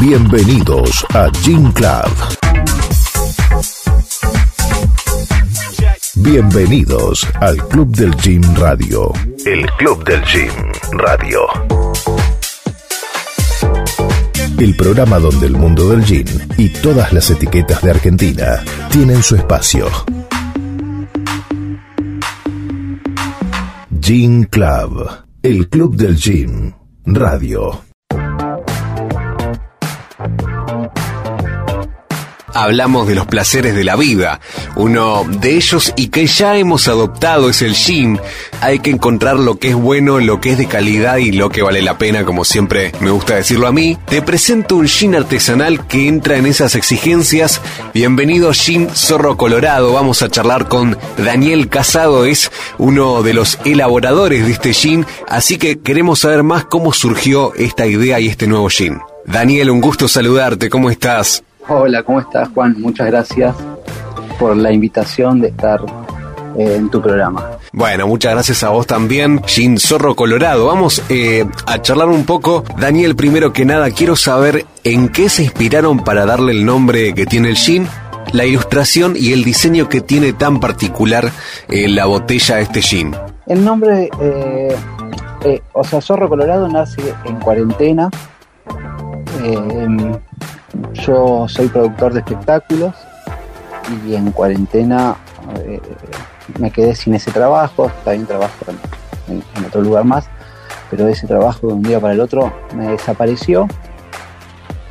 Bienvenidos a Gym Club. Bienvenidos al Club del Gym Radio. El Club del Gym Radio. El programa donde el mundo del gym y todas las etiquetas de Argentina tienen su espacio. Gym Club. El Club del Gym Radio. Hablamos de los placeres de la vida. Uno de ellos y que ya hemos adoptado es el gym. Hay que encontrar lo que es bueno, lo que es de calidad y lo que vale la pena, como siempre me gusta decirlo a mí. Te presento un gin artesanal que entra en esas exigencias. Bienvenido Gin Zorro Colorado. Vamos a charlar con Daniel Casado, es uno de los elaboradores de este gin, así que queremos saber más cómo surgió esta idea y este nuevo gin. Daniel, un gusto saludarte, ¿cómo estás? Hola, ¿cómo estás Juan? Muchas gracias por la invitación de estar eh, en tu programa. Bueno, muchas gracias a vos también, Gin Zorro Colorado. Vamos eh, a charlar un poco. Daniel, primero que nada, quiero saber en qué se inspiraron para darle el nombre que tiene el Gin, la ilustración y el diseño que tiene tan particular eh, la botella de este Gin. El nombre, o sea, Zorro Colorado nace en cuarentena yo soy productor de espectáculos y en cuarentena eh, me quedé sin ese trabajo, también trabajo en, otro lugar más, pero ese trabajo de un día para el otro me desapareció.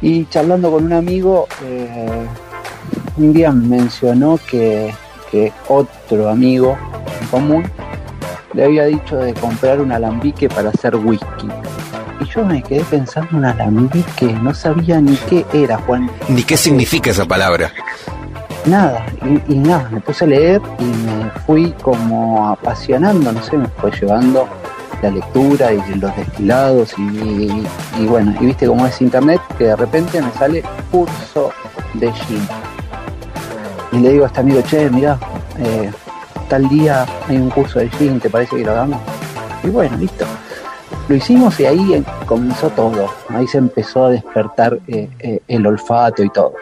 Y charlando con un amigo, eh, un día mencionó que, que otro amigo en común le había dicho de comprar un alambique para hacer whisky y yo me quedé pensando en alambique, no sabía ni qué era, Juan. Ni qué significa esa palabra. Nada, y, nada, me puse a leer y me fui como apasionando, no sé, me fue llevando la lectura y los destilados y, bueno, y viste cómo es internet, que de repente me sale curso de gin. Y le digo a este amigo, che, mira, eh, tal día hay un curso de gin, ¿te parece que lo hagamos? Y bueno, listo. Lo hicimos y ahí comenzó todo. Ahí se empezó a despertar eh, eh, el olfato y todo.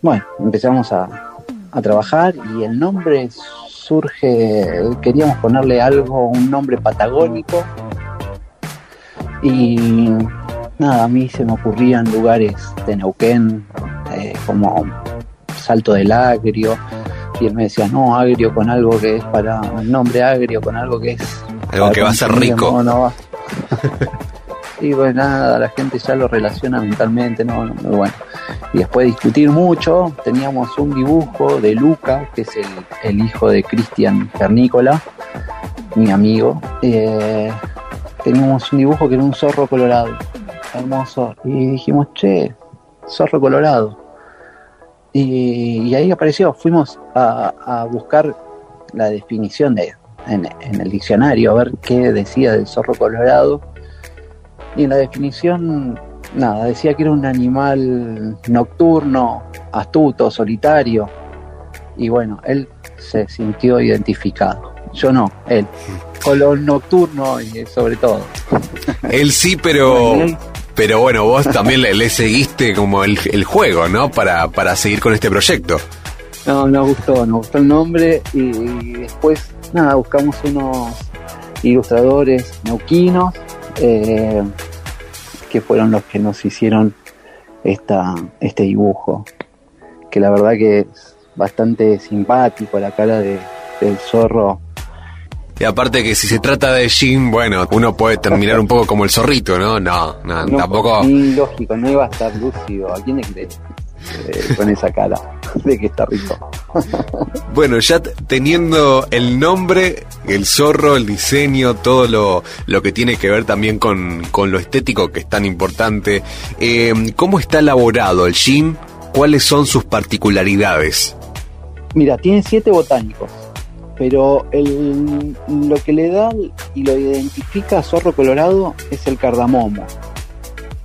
Bueno, empezamos a, trabajar y el nombre surge, queríamos ponerle algo, un nombre patagónico. Y nada, a mí se me ocurrían lugares de Neuquén, eh, como Salto del Agrio, y él me decía, no, agrio con algo que es para, el nombre agrio con algo que es... Algo que va a ser rico. No, y pues nada, la gente ya lo relaciona mentalmente, no, bueno. Y después de discutir mucho, teníamos un dibujo de Luca, que es el, hijo de Cristian Pernícola, mi amigo. Eh, teníamos un dibujo que era un zorro colorado, hermoso. Y dijimos, che, zorro colorado. Y, ahí apareció, fuimos a, buscar la definición de, en, en, el diccionario a ver qué decía del zorro colorado. Y en la definición, nada, decía que era un animal nocturno, astuto, solitario. Y bueno, él se sintió identificado. Yo no, él. Color nocturno y sobre todo. Él sí, pero... Pero bueno, vos también le, seguiste como el, el, juego, ¿no? Para, para seguir con este proyecto. No, nos gustó, nos gustó el nombre y, después, nada, buscamos unos ilustradores neuquinos eh, que fueron los que nos hicieron esta, este dibujo, que la verdad que es bastante simpático, la cara de, del zorro y aparte que si se trata de Jim, bueno, uno puede terminar un poco como el zorrito, ¿no? No, no, tampoco. Ni lógico, no iba a estar lúcido. ¿A quién le crees? Eh, con esa cara de que está rico. bueno, ya teniendo el nombre, el zorro, el diseño, todo lo, lo que tiene que ver también con, con lo estético que es tan importante, eh, ¿cómo está elaborado el gin? ¿Cuáles son sus particularidades? Mira, tiene siete botánicos pero el, lo que le da y lo identifica a Zorro Colorado es el cardamomo.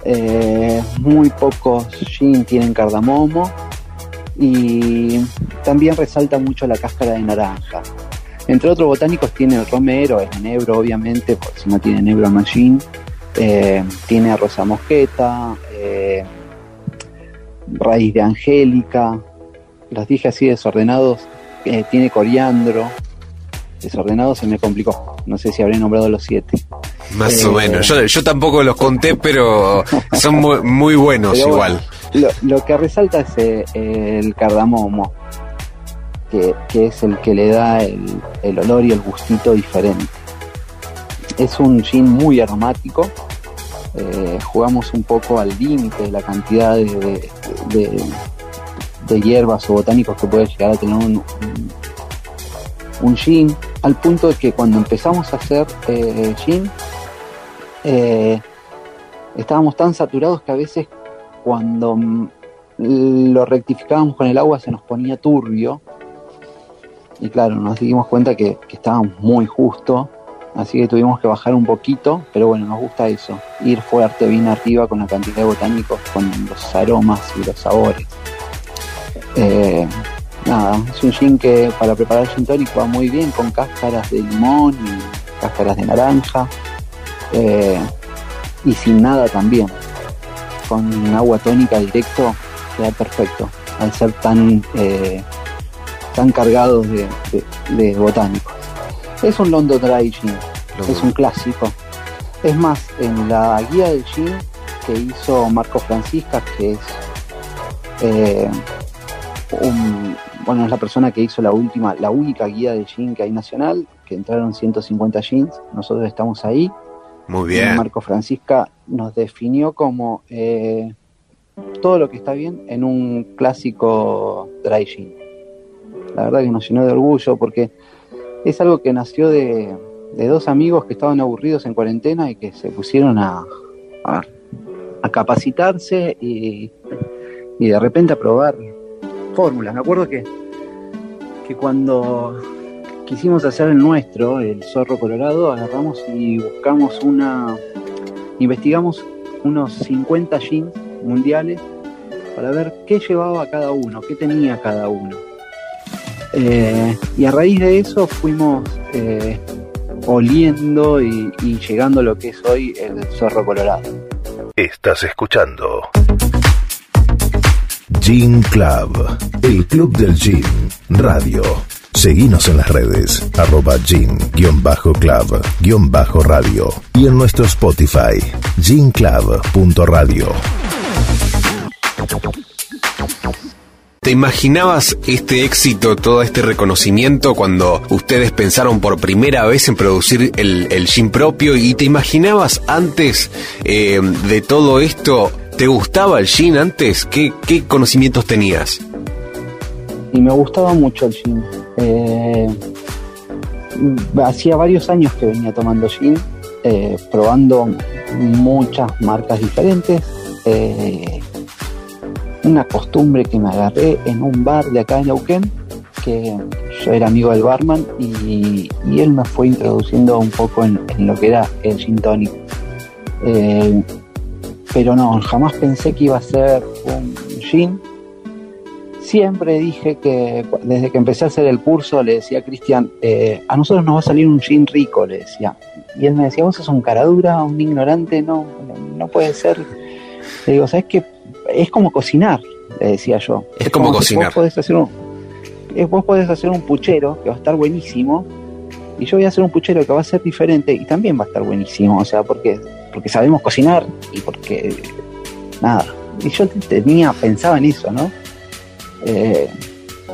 Eh, muy pocos gin tienen cardamomo y también resalta mucho la cáscara de naranja. Entre otros botánicos tiene el romero, el negro obviamente, porque si no tiene negro no gin. Eh, tiene rosa mosqueta, eh, raíz de angélica, los dije así desordenados, eh, tiene coriandro, desordenado se me complicó, no sé si habré nombrado los siete. Más o menos, yo, tampoco los conté, pero son muy, buenos igual. lo, que resalta es el cardamomo, que, es el que le da el, olor y el gustito diferente. Es un gin muy aromático. Eh, jugamos un poco al límite de la cantidad de, de, hierbas o botánicos que puede llegar a tener un, un, gin, al punto de que cuando empezamos a hacer eh, gin, eh, estábamos tan saturados que a veces cuando lo rectificábamos con el agua se nos ponía turbio y claro, nos dimos cuenta que, estábamos muy justo, así que tuvimos que bajar un poquito, pero bueno, nos gusta eso, ir fuerte, bien arriba con la cantidad de botánicos, con los aromas y los sabores. Eh, nada, es un gin que para preparar gin tonic va muy bien con cáscaras de limón y cáscaras de naranja eh, y sin nada también. Con agua tónica directo queda perfecto, al ser tan eh, están cargados de, botánicos. Es un London Dry Gin, es un clásico. Es más, en la guía del gin que hizo Marco Francisca, que es eh, bueno, es la persona que hizo la última, la única guía de gin que hay nacional, que entraron 150 jeans, nosotros estamos ahí. Muy bien. Marco Francisca nos definió como eh, todo lo que está bien en un clásico dry gin la verdad que nos llenó de orgullo porque es algo que nació de, dos amigos que estaban aburridos en cuarentena y que se pusieron a, a, capacitarse y, de repente a probar fórmulas. Me acuerdo que, que cuando quisimos hacer el nuestro, el zorro colorado, agarramos y buscamos una, investigamos unos 50 jeans mundiales para ver qué llevaba cada uno, qué tenía cada uno. Eh, y a raíz de eso fuimos eh, oliendo y, llegando a lo que es hoy el zorro colorado. Estás escuchando Gin Club, el club del gin, radio. Seguinos en las redes, arroba gin-club-radio y en nuestro Spotify, ginclub.radio. ¿Te imaginabas este éxito, todo este reconocimiento cuando ustedes pensaron por primera vez en producir el, el gin propio? ¿Y te imaginabas antes eh, de todo esto, te gustaba el gin antes? ¿Qué, conocimientos tenías? Y me gustaba mucho el gin. Eh, hacía varios años que venía tomando gin, eh, probando muchas marcas diferentes una costumbre que me agarré en un bar de acá en Neuquén, que yo era amigo del barman y, él me fue introduciendo un poco en, lo que era el gin tonic. Eh, pero no, jamás pensé que iba a ser un gin. Siempre dije que desde que empecé a hacer el curso le decía a Cristian, eh, a nosotros nos va a salir un gin rico, le decía. Y él me decía, vos sos un caradura, un ignorante, no, no, puede ser. Le digo, ¿sabes qué? es como cocinar, le decía yo. Es, como, cocinar. Vos podés, hacer un, vos podés hacer un puchero que va a estar buenísimo y yo voy a hacer un puchero que va a ser diferente y también va a estar buenísimo, o sea, porque, porque sabemos cocinar y porque nada. Y yo tenía, pensaba en eso, ¿no? Eh,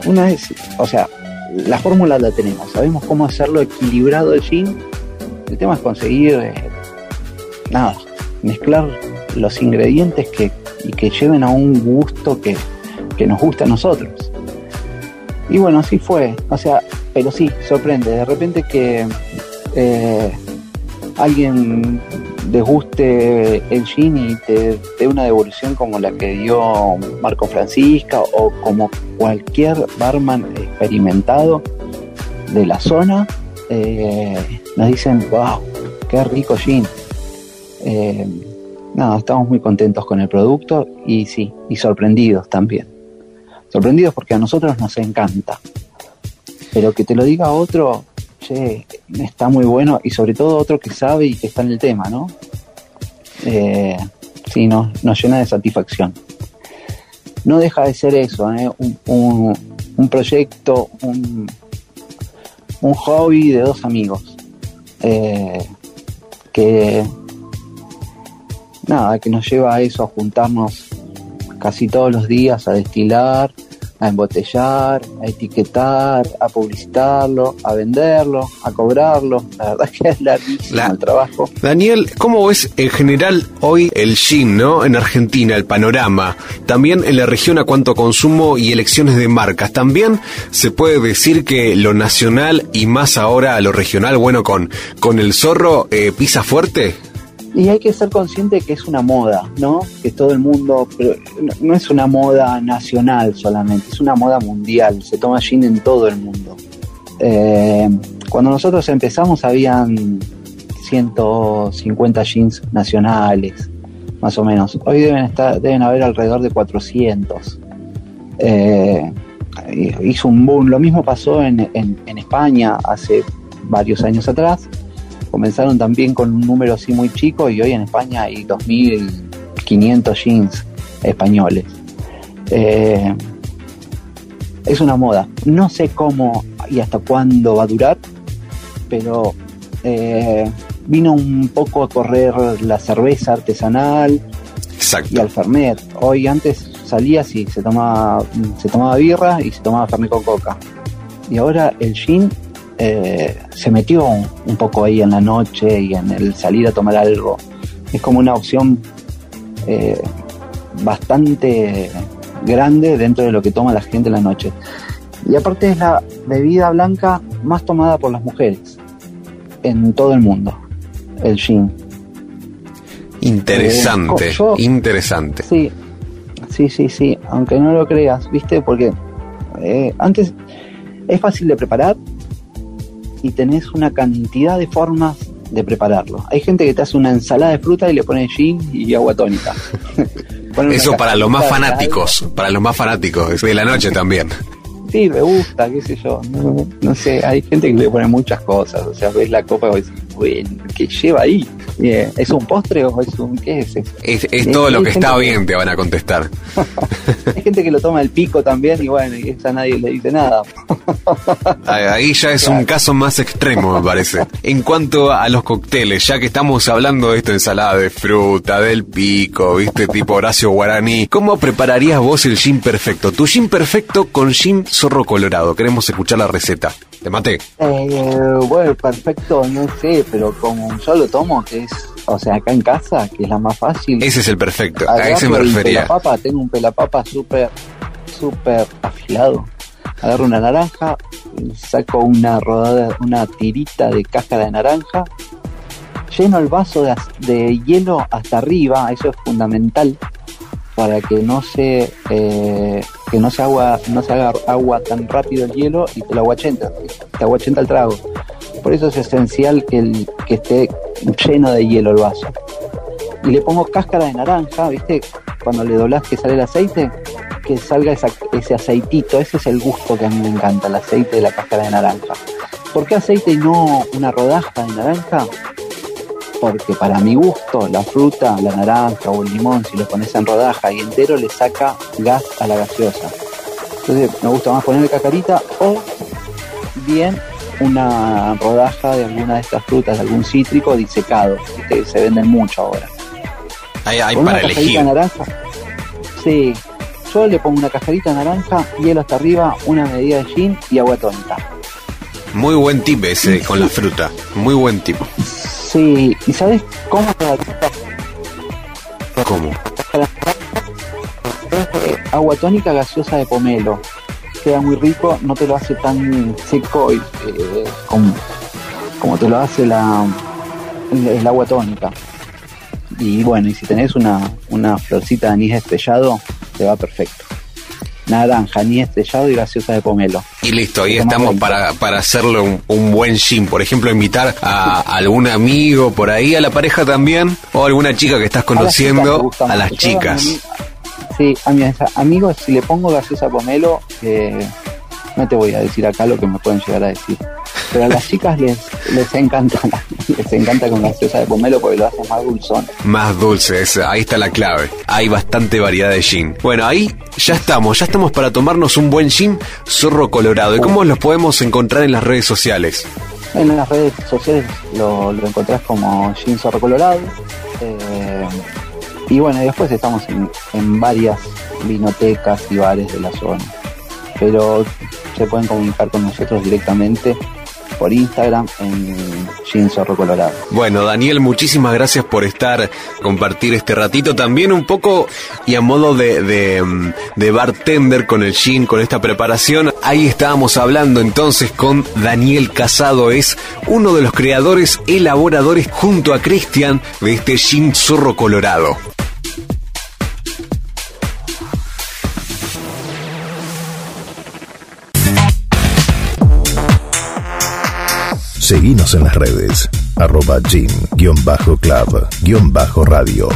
una vez, o sea, la fórmula la tenemos, sabemos cómo hacerlo equilibrado el gin. El tema es conseguir, eh, nada, mezclar los ingredientes que y que lleven a un gusto que, nos gusta a nosotros. Y bueno, así fue, o sea, pero sí, sorprende, de repente que eh, alguien desguste el gin y te dé una devolución como la que dio Marco Francisca o como cualquier barman experimentado de la zona, eh, nos dicen, wow, qué rico gin. Eh, nada, estamos muy contentos con el producto y sí, y sorprendidos también. Sorprendidos porque a nosotros nos encanta. Pero que te lo diga otro, está muy bueno y sobre todo otro que sabe y que está en el tema, ¿no? Eh, sí, nos, llena de satisfacción. no deja de ser eso, ¿eh? un, un, proyecto, un, un, hobby de dos amigos. Eh, que nada, que nos lleva a eso, a juntarnos casi todos los días a destilar, a embotellar, a etiquetar, a publicitarlo, a venderlo, a cobrarlo. La verdad que es larguísimo el trabajo. Daniel, ¿cómo ves en general hoy el gin, ¿no? En Argentina, el panorama. También en la región a cuanto consumo y elecciones de marcas. También se puede decir que lo nacional y más ahora lo regional, bueno, con, con el zorro, eh, pisa fuerte. Y hay que ser consciente que es una moda, ¿no? Que todo el mundo, no es una moda nacional solamente, es una moda mundial, se toma gin en todo el mundo. Eh, cuando nosotros empezamos habían 150 jeans nacionales, más o menos. Hoy deben, estar, deben haber alrededor de 400. Eh, hizo un boom. Lo mismo pasó en, en España hace varios años atrás comenzaron también con un número así muy chico y hoy en España hay 2.500 jeans españoles. Eh, es una moda. No sé cómo y hasta cuándo va a durar, pero eh, vino un poco a correr la cerveza artesanal y al Fernet. Hoy antes salía así, se tomaba, se tomaba birra y se tomaba Fernet con coca. Y ahora el gin eh, se metió un poco ahí en la noche y en el salir a tomar algo. Es como una opción eh, bastante grande dentro de lo que toma la gente en la noche. Y aparte es la bebida blanca más tomada por las mujeres en todo el mundo, el gin. Interesante, eh, interesante. Sí, sí, sí, sí, aunque no lo creas, ¿viste? Porque antes es fácil de preparar, y tenés una cantidad de formas de prepararlo. Hay gente que te hace una ensalada de fruta y le pone gin y agua tónica. Eso para los más fanáticos, para los más fanáticos de la noche también. Sí, me gusta, qué sé yo. No, sé, hay gente que le pone muchas cosas. O sea, ves la copa y dices, bueno, ¿qué lleva ahí? ¿Es un postre o es un qué es? Es, todo lo que está bien, te van a contestar. hay gente que lo toma el pico también y bueno, y a nadie le dice nada. Ahí ya es un caso más extremo, me parece. En cuanto a los cócteles, ya que estamos hablando de esta ensalada de fruta, del pico, viste, tipo Horacio Guaraní, ¿cómo prepararías vos el gin perfecto? Tu gin perfecto con gin zorro colorado. Queremos escuchar la receta. Te maté. Eh, bueno, perfecto, no sé, pero como yo lo tomo, que es, o sea, acá en casa, que es la más fácil. Ese es el perfecto, a ese me refería. Pelapapa, tengo un pelapapa súper, súper afilado. Agarro una naranja, saco una rodada, una tirita de cáscara de naranja, lleno el vaso de, de hielo hasta arriba, eso es fundamental para que no se eh, que no se agua no se haga agua tan rápido el hielo y te lo aguachenta te aguachenta el trago. Por eso es esencial que, el, que esté lleno de hielo el vaso. Y le pongo cáscara de naranja viste cuando le doblas que sale el aceite que salga ese aceitito ese es el gusto que a mí me encanta el aceite de la cáscara de naranja ¿por qué aceite y no una rodaja de naranja? porque para mi gusto la fruta, la naranja o el limón, si lo pones en rodaja y entero, le saca gas a la gaseosa. Entonces me gusta más ponerle cacarita o bien una rodaja de alguna de estas frutas, de algún cítrico disecado, que se venden mucho ahora. Hay, hay para elegir. Naranja, sí, yo le pongo una cajarita naranja, hielo hasta arriba, una medida de gin y agua tónica. Muy buen tip ese con la fruta, muy buen tip. Sí, ¿y sabes cómo se ¿Cómo? Agua tónica gaseosa de pomelo. Queda muy rico, no te lo hace tan seco y, eh, como, te lo hace la, el, agua tónica. Y bueno, y si tenés una, una florcita de anís estrellado, te va perfecto naranja, ni estrellado y gaseosa de pomelo. Y listo, ahí estamos para, para hacerle un, buen gym. Por ejemplo, invitar a, algún amigo por ahí, a la pareja también, o alguna chica que estás conociendo, a, las chicas. sí, a mis amigos, si le pongo gaseosa pomelo, eh, no te voy a decir acá lo que me pueden llegar a decir. Pero a las chicas les, les encanta, les encanta con gaseosa de pomelo porque lo hacen más dulzón. Más dulce, ahí está la clave. Hay bastante variedad de gin. Bueno, ahí ya estamos, ya estamos para tomarnos un buen gin zorro colorado. ¿Y cómo los podemos encontrar en las redes sociales? En las redes sociales lo, lo encontrás como gin zorro colorado. Eh, y bueno, después estamos en, en varias vinotecas y bares de la zona. Pero se pueden comunicar con nosotros directamente por Instagram en Jean Zorro Colorado. Bueno, Daniel, muchísimas gracias por estar, compartir este ratito también un poco y a modo de, de, de bartender con el Jean, con esta preparación. Ahí estábamos hablando entonces con Daniel Casado, es uno de los creadores, elaboradores junto a Cristian de este Jean Zorro Colorado. Seguinos en las redes, arroba gym-club-radio.